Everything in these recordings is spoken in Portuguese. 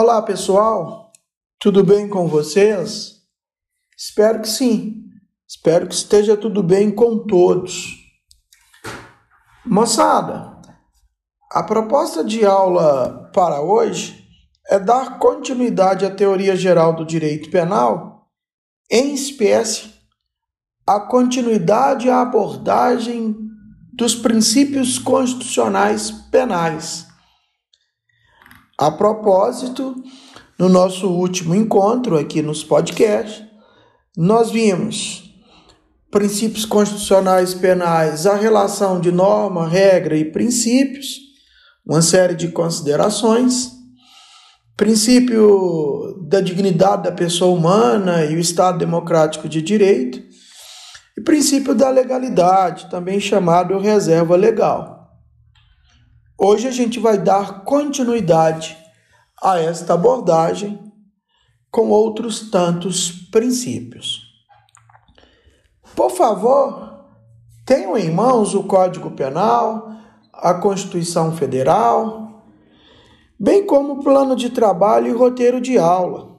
Olá, pessoal. Tudo bem com vocês? Espero que sim. Espero que esteja tudo bem com todos. Moçada, a proposta de aula para hoje é dar continuidade à teoria geral do direito penal, em espécie, a continuidade à abordagem dos princípios constitucionais penais a propósito, no nosso último encontro aqui nos podcasts, nós vimos princípios constitucionais penais, a relação de norma, regra e princípios, uma série de considerações, princípio da dignidade da pessoa humana e o Estado democrático de direito, e princípio da legalidade, também chamado reserva legal. Hoje a gente vai dar continuidade a esta abordagem com outros tantos princípios. Por favor, tenham em mãos o Código Penal, a Constituição Federal, bem como o plano de trabalho e roteiro de aula,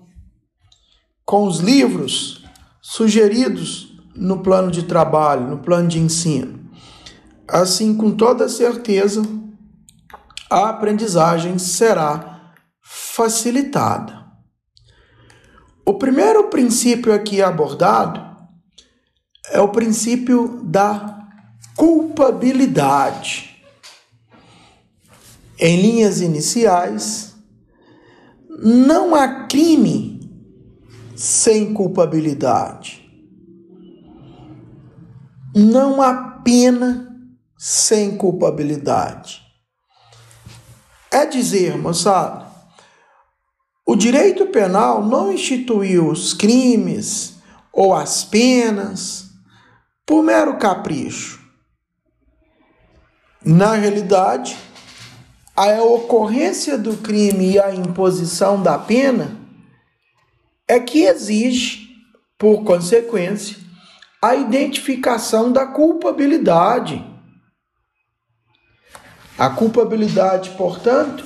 com os livros sugeridos no plano de trabalho, no plano de ensino. Assim, com toda certeza, a aprendizagem será facilitada. O primeiro princípio aqui abordado é o princípio da culpabilidade. Em linhas iniciais, não há crime sem culpabilidade. Não há pena sem culpabilidade. É dizer, moçada, o direito penal não instituiu os crimes ou as penas por mero capricho. Na realidade, a ocorrência do crime e a imposição da pena é que exige, por consequência, a identificação da culpabilidade a culpabilidade, portanto,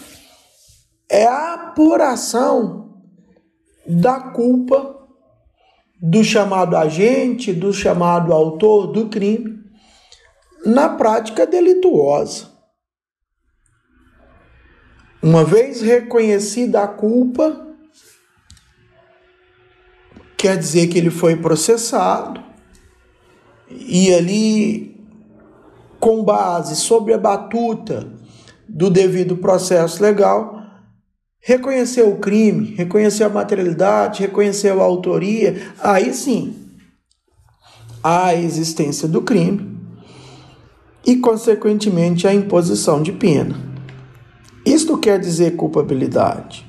é a apuração da culpa do chamado agente, do chamado autor do crime, na prática delituosa. Uma vez reconhecida a culpa, quer dizer que ele foi processado e ali com base sobre a batuta do devido processo legal, reconheceu o crime, reconheceu a materialidade, reconheceu a autoria, aí sim a existência do crime e, consequentemente, a imposição de pena. Isto quer dizer culpabilidade.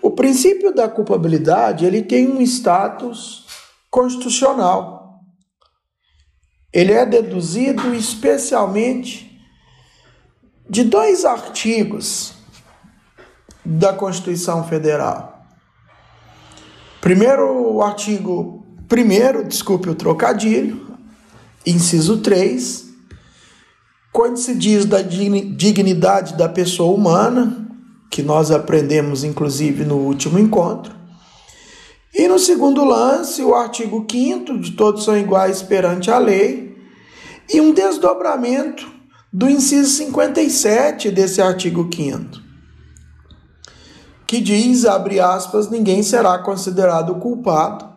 O princípio da culpabilidade ele tem um status constitucional ele é deduzido especialmente de dois artigos da Constituição Federal. Primeiro, o artigo 1, desculpe o trocadilho, inciso 3, quando se diz da dignidade da pessoa humana, que nós aprendemos inclusive no último encontro, e no segundo lance, o artigo 5 de todos são iguais perante a lei, e um desdobramento do inciso 57 desse artigo 5 que diz, abre aspas, ninguém será considerado culpado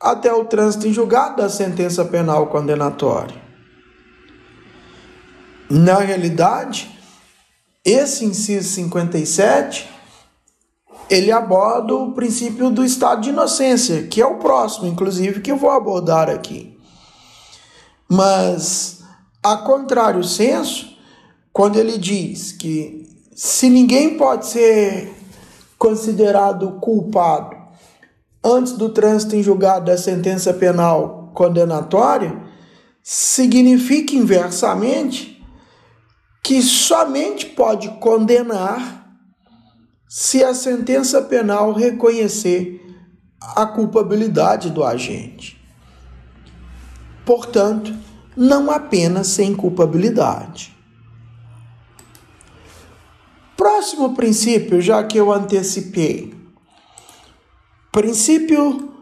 até o trânsito em julgado da sentença penal condenatória. Na realidade, esse inciso 57 ele aborda o princípio do estado de inocência, que é o próximo, inclusive, que eu vou abordar aqui. Mas, a contrário senso, quando ele diz que se ninguém pode ser considerado culpado antes do trânsito em julgado da sentença penal condenatória, significa inversamente que somente pode condenar se a sentença penal reconhecer a culpabilidade do agente. Portanto, não há pena sem culpabilidade. Próximo princípio, já que eu antecipei. Princípio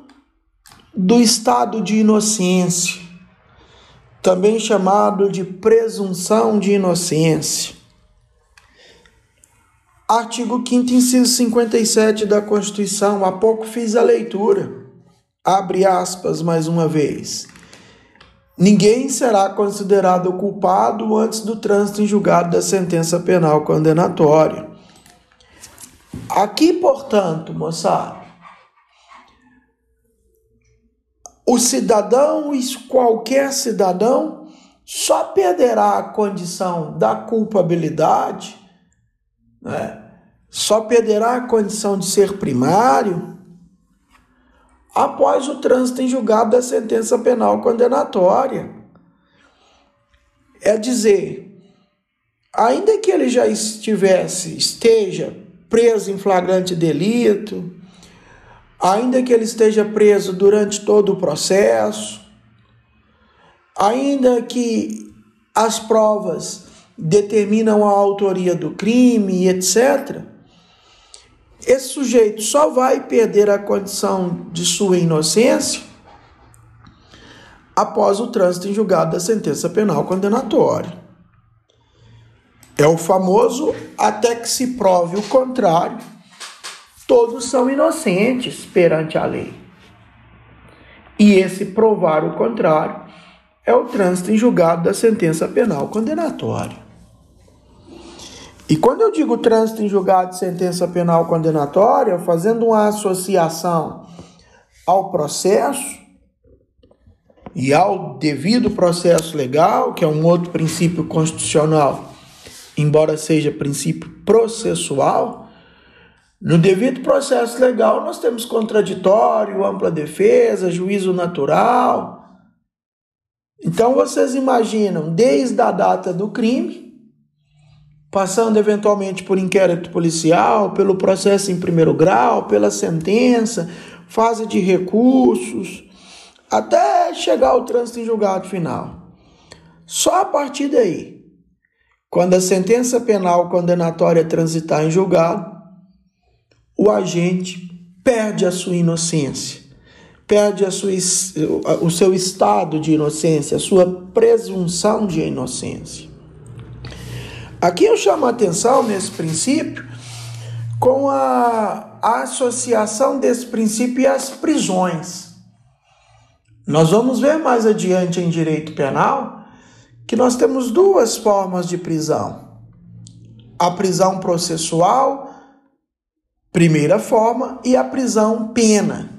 do estado de inocência, também chamado de presunção de inocência. Artigo 5 inciso 57 da Constituição, há pouco fiz a leitura. Abre aspas mais uma vez. Ninguém será considerado culpado antes do trânsito em julgado da sentença penal condenatória. Aqui, portanto, moçada, o cidadão, qualquer cidadão, só perderá a condição da culpabilidade, né? só perderá a condição de ser primário após o trânsito em julgado da sentença penal condenatória. É dizer, ainda que ele já estivesse, esteja preso em flagrante delito, ainda que ele esteja preso durante todo o processo, ainda que as provas determinam a autoria do crime, etc esse sujeito só vai perder a condição de sua inocência após o trânsito em julgado da sentença penal condenatória. É o famoso até que se prove o contrário. Todos são inocentes perante a lei. E esse provar o contrário é o trânsito em julgado da sentença penal condenatória. E quando eu digo trânsito em julgado de sentença penal condenatória, fazendo uma associação ao processo e ao devido processo legal, que é um outro princípio constitucional, embora seja princípio processual, no devido processo legal nós temos contraditório, ampla defesa, juízo natural. Então vocês imaginam, desde a data do crime, passando eventualmente por inquérito policial, pelo processo em primeiro grau, pela sentença, fase de recursos, até chegar ao trânsito em julgado final. Só a partir daí, quando a sentença penal condenatória transitar em julgado, o agente perde a sua inocência, perde a sua, o seu estado de inocência, a sua presunção de inocência. Aqui eu chamo a atenção nesse princípio com a, a associação desse princípio as prisões. Nós vamos ver mais adiante em direito penal que nós temos duas formas de prisão: a prisão processual, primeira forma, e a prisão pena,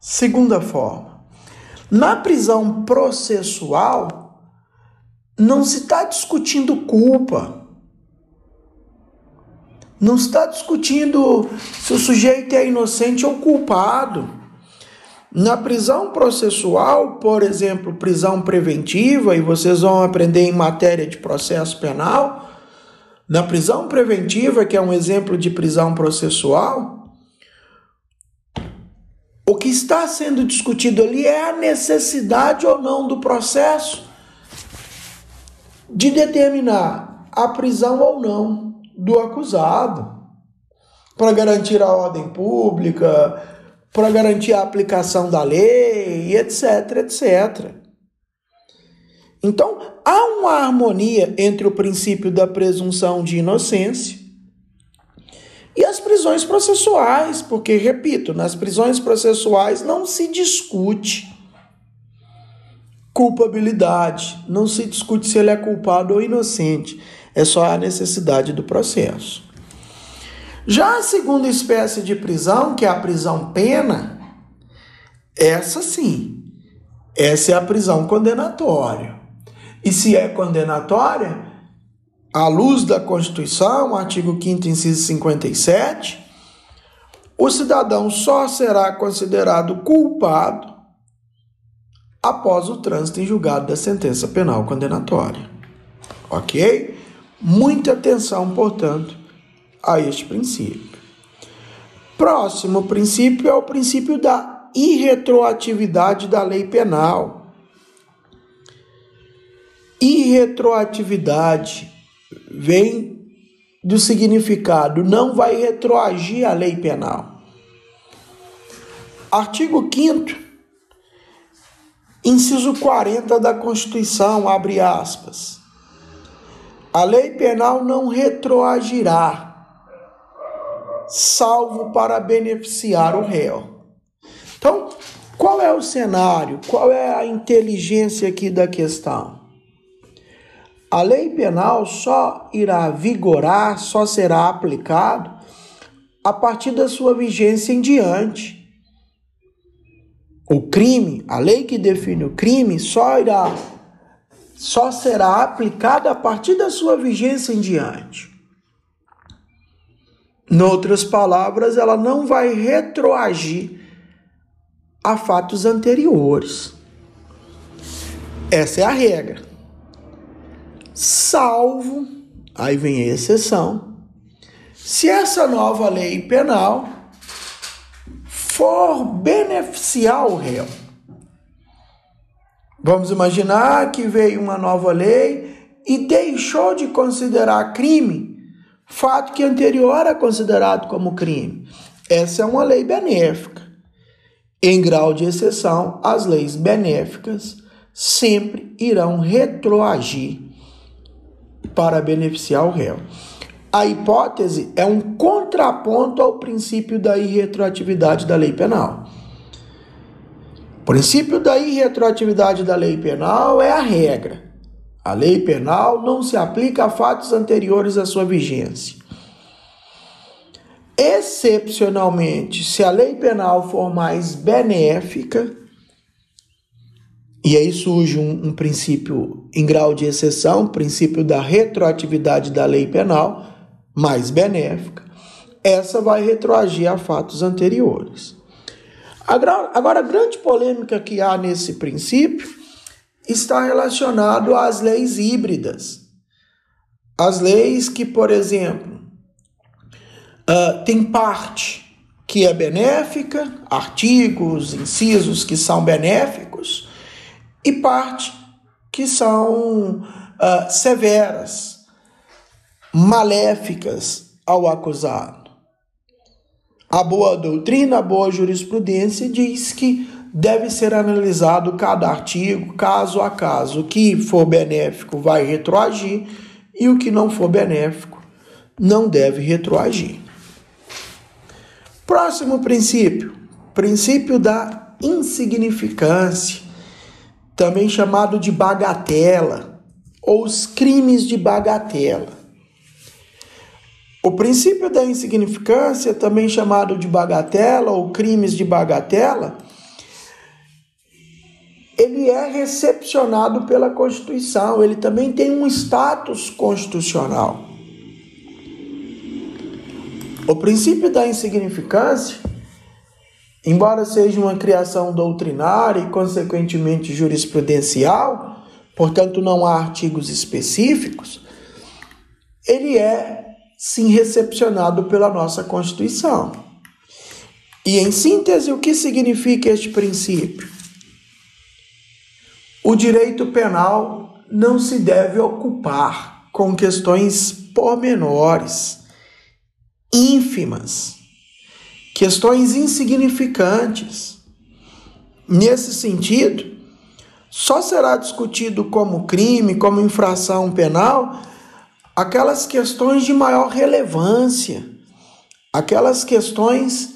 segunda forma. Na prisão processual, não se está discutindo culpa. Não se está discutindo se o sujeito é inocente ou culpado. Na prisão processual, por exemplo, prisão preventiva, e vocês vão aprender em matéria de processo penal, na prisão preventiva, que é um exemplo de prisão processual, o que está sendo discutido ali é a necessidade ou não do processo de determinar a prisão ou não do acusado para garantir a ordem pública, para garantir a aplicação da lei, etc, etc. Então, há uma harmonia entre o princípio da presunção de inocência e as prisões processuais, porque, repito, nas prisões processuais não se discute culpabilidade. Não se discute se ele é culpado ou inocente, é só a necessidade do processo. Já a segunda espécie de prisão, que é a prisão pena, essa sim, essa é a prisão condenatória. E se é condenatória, à luz da Constituição, artigo 5 inciso 57, o cidadão só será considerado culpado após o trânsito em julgado da sentença penal condenatória. Ok? Muita atenção, portanto, a este princípio. Próximo princípio é o princípio da irretroatividade da lei penal. Irretroatividade vem do significado não vai retroagir à lei penal. Artigo 5 inciso 40 da Constituição, abre aspas. A lei penal não retroagirá, salvo para beneficiar o réu. Então, qual é o cenário? Qual é a inteligência aqui da questão? A lei penal só irá vigorar, só será aplicado a partir da sua vigência em diante. O crime, a lei que define o crime, só irá só será aplicada a partir da sua vigência em diante. Em outras palavras, ela não vai retroagir a fatos anteriores. Essa é a regra salvo, aí vem a exceção, se essa nova lei penal for beneficiar o réu. Vamos imaginar que veio uma nova lei e deixou de considerar crime fato que anterior era considerado como crime. Essa é uma lei benéfica. Em grau de exceção, as leis benéficas sempre irão retroagir para beneficiar o réu. A hipótese é um contraponto ao princípio da irretroatividade da lei penal. O princípio da irretroatividade da lei penal é a regra. A lei penal não se aplica a fatos anteriores à sua vigência. Excepcionalmente, se a lei penal for mais benéfica, e aí surge um, um, princípio em grau de exceção, o princípio da retroatividade da lei penal, mais benéfica. Essa vai retroagir a fatos anteriores. Agora, a grande polêmica que há nesse princípio está relacionado às leis híbridas. As leis que, por exemplo, uh, tem parte que é benéfica, artigos, incisos que são benéficos, e parte que são uh, severas, maléficas ao acusado. A boa doutrina, a boa jurisprudência diz que deve ser analisado cada artigo, caso a caso. O que for benéfico vai retroagir e o que não for benéfico não deve retroagir. Próximo princípio, princípio da insignificância também chamado de bagatela, ou os crimes de bagatela. O princípio da insignificância, também chamado de bagatela ou crimes de bagatela, ele é recepcionado pela Constituição, ele também tem um status constitucional. O princípio da insignificância Embora seja uma criação doutrinária e, consequentemente, jurisprudencial, portanto, não há artigos específicos, ele é sim recepcionado pela nossa Constituição. E, em síntese, o que significa este princípio? O direito penal não se deve ocupar com questões pormenores, ínfimas questões insignificantes. Nesse sentido, só será discutido como crime, como infração penal, aquelas questões de maior relevância, aquelas questões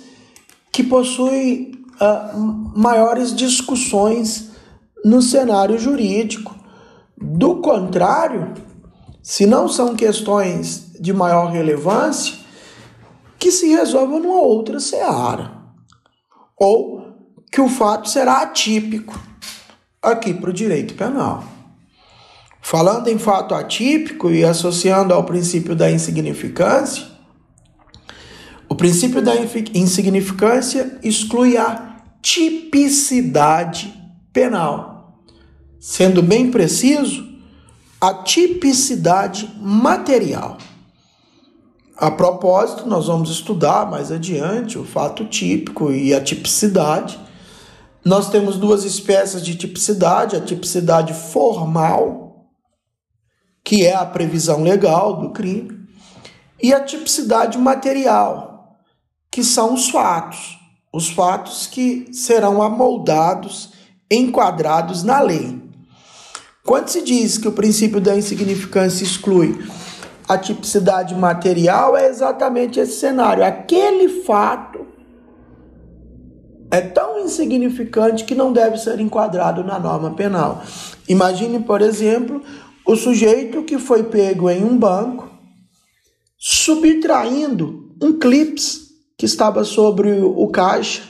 que possuem uh, maiores discussões no cenário jurídico. Do contrário, se não são questões de maior relevância, que se resolva numa outra seara. Ou que o fato será atípico aqui para o direito penal. Falando em fato atípico e associando ao princípio da insignificância, o princípio da insignificância exclui a tipicidade penal. Sendo bem preciso, a tipicidade material. A propósito, nós vamos estudar mais adiante o fato típico e a tipicidade. Nós temos duas espécies de tipicidade: a tipicidade formal, que é a previsão legal do crime, e a tipicidade material, que são os fatos, os fatos que serão amoldados, enquadrados na lei. Quando se diz que o princípio da insignificância exclui a tipicidade material, é exatamente esse cenário. Aquele fato é tão insignificante que não deve ser enquadrado na norma penal. Imagine, por exemplo, o sujeito que foi pego em um banco subtraindo um clips que estava sobre o caixa,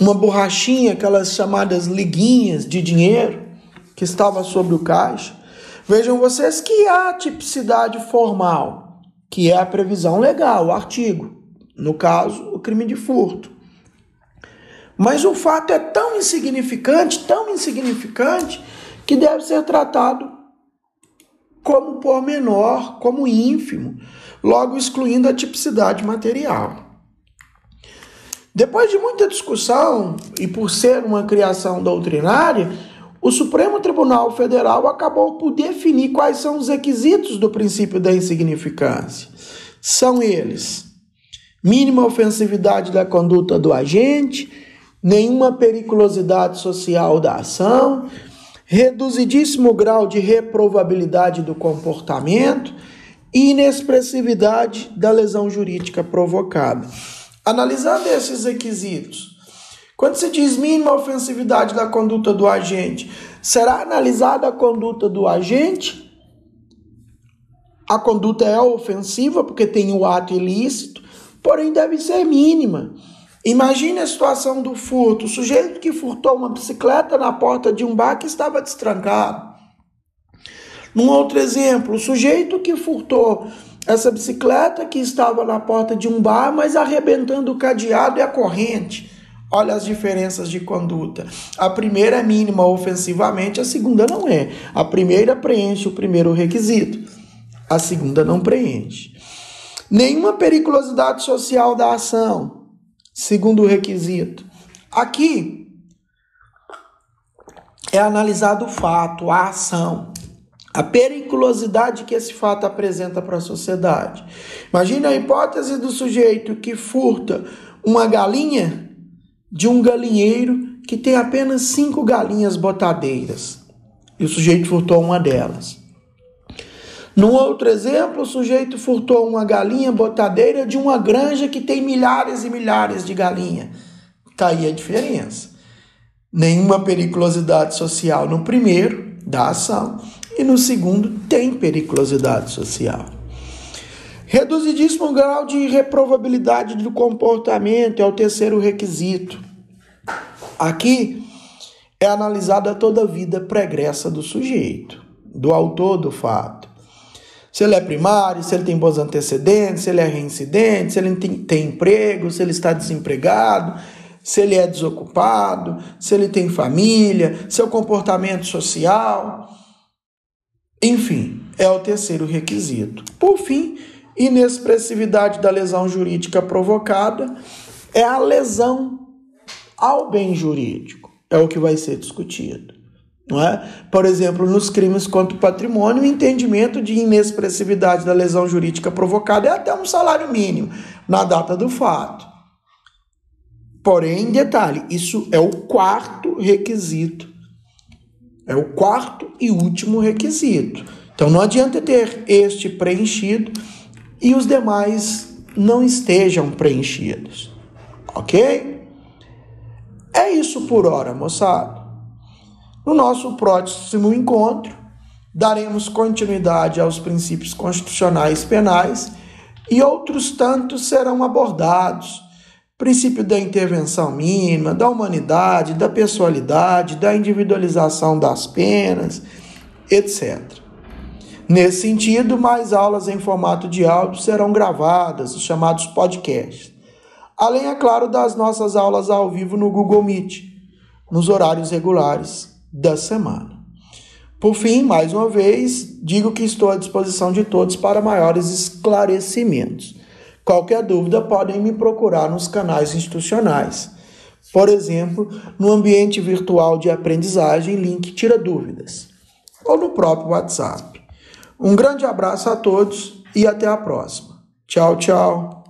uma borrachinha, aquelas chamadas liguinhas de dinheiro que estava sobre o caixa. Vejam vocês que há tipicidade formal, que é a previsão legal, o artigo, no caso, o crime de furto. Mas o fato é tão insignificante, tão insignificante, que deve ser tratado como pormenor, como ínfimo, logo excluindo a tipicidade material. Depois de muita discussão, e por ser uma criação doutrinária, o Supremo Tribunal Federal acabou por definir quais são os requisitos do princípio da insignificância. São eles: mínima ofensividade da conduta do agente, nenhuma periculosidade social da ação, reduzidíssimo grau de reprovabilidade do comportamento e inexpressividade da lesão jurídica provocada. Analisando esses requisitos, quando se diz mínima ofensividade da conduta do agente, será analisada a conduta do agente? A conduta é ofensiva porque tem o ato ilícito, porém deve ser mínima. Imagine a situação do furto. O sujeito que furtou uma bicicleta na porta de um bar que estava destrancado. Num outro exemplo, o sujeito que furtou essa bicicleta que estava na porta de um bar, mas arrebentando o cadeado e a corrente. Olha as diferenças de conduta. A primeira é mínima ofensivamente, a segunda não é. A primeira preenche o primeiro requisito, a segunda não preenche. Nenhuma periculosidade social da ação. Segundo requisito. Aqui é analisado o fato, a ação, a periculosidade que esse fato apresenta para a sociedade. Imagina a hipótese do sujeito que furta uma galinha de um galinheiro que tem apenas cinco galinhas botadeiras. E o sujeito furtou uma delas. Num outro exemplo, o sujeito furtou uma galinha botadeira de uma granja que tem milhares e milhares de galinhas. Está aí a diferença. Nenhuma periculosidade social no primeiro, da ação, e no segundo, tem periculosidade social. Reduzidíssimo grau de reprovabilidade do comportamento é o terceiro requisito. Aqui é analisada toda a vida pregressa do sujeito, do autor do fato se ele é primário, se ele tem bons antecedentes, se ele é reincidente, se ele tem, tem emprego, se ele está desempregado, se ele é desocupado, se ele tem família, seu comportamento social. Enfim, é o terceiro requisito. Por fim, inexpressividade da lesão jurídica provocada é a lesão ao bem jurídico. É o que vai ser discutido. É? Por exemplo, nos crimes contra o patrimônio, o entendimento de inexpressividade da lesão jurídica provocada é até um salário mínimo na data do fato. Porém, detalhe, isso é o quarto requisito. É o quarto e último requisito. Então não adianta ter este preenchido e os demais não estejam preenchidos. Ok? É isso por hora, moçada. No nosso próximo encontro, daremos continuidade aos princípios constitucionais penais e outros tantos serão abordados. Princípio da intervenção mínima, da humanidade, da pessoalidade, da individualização das penas, etc. Nesse sentido, mais aulas em formato de áudio serão gravadas, os chamados podcasts. Além, é claro, das nossas aulas ao vivo no Google Meet, nos horários regulares da semana. Por fim, mais uma vez, digo que estou à disposição de todos para maiores esclarecimentos. Qualquer dúvida podem me procurar nos canais institucionais. Por exemplo, no ambiente virtual de aprendizagem, link Tira Dúvidas, ou no próprio WhatsApp. Um grande abraço a todos e até a próxima. Tchau, tchau.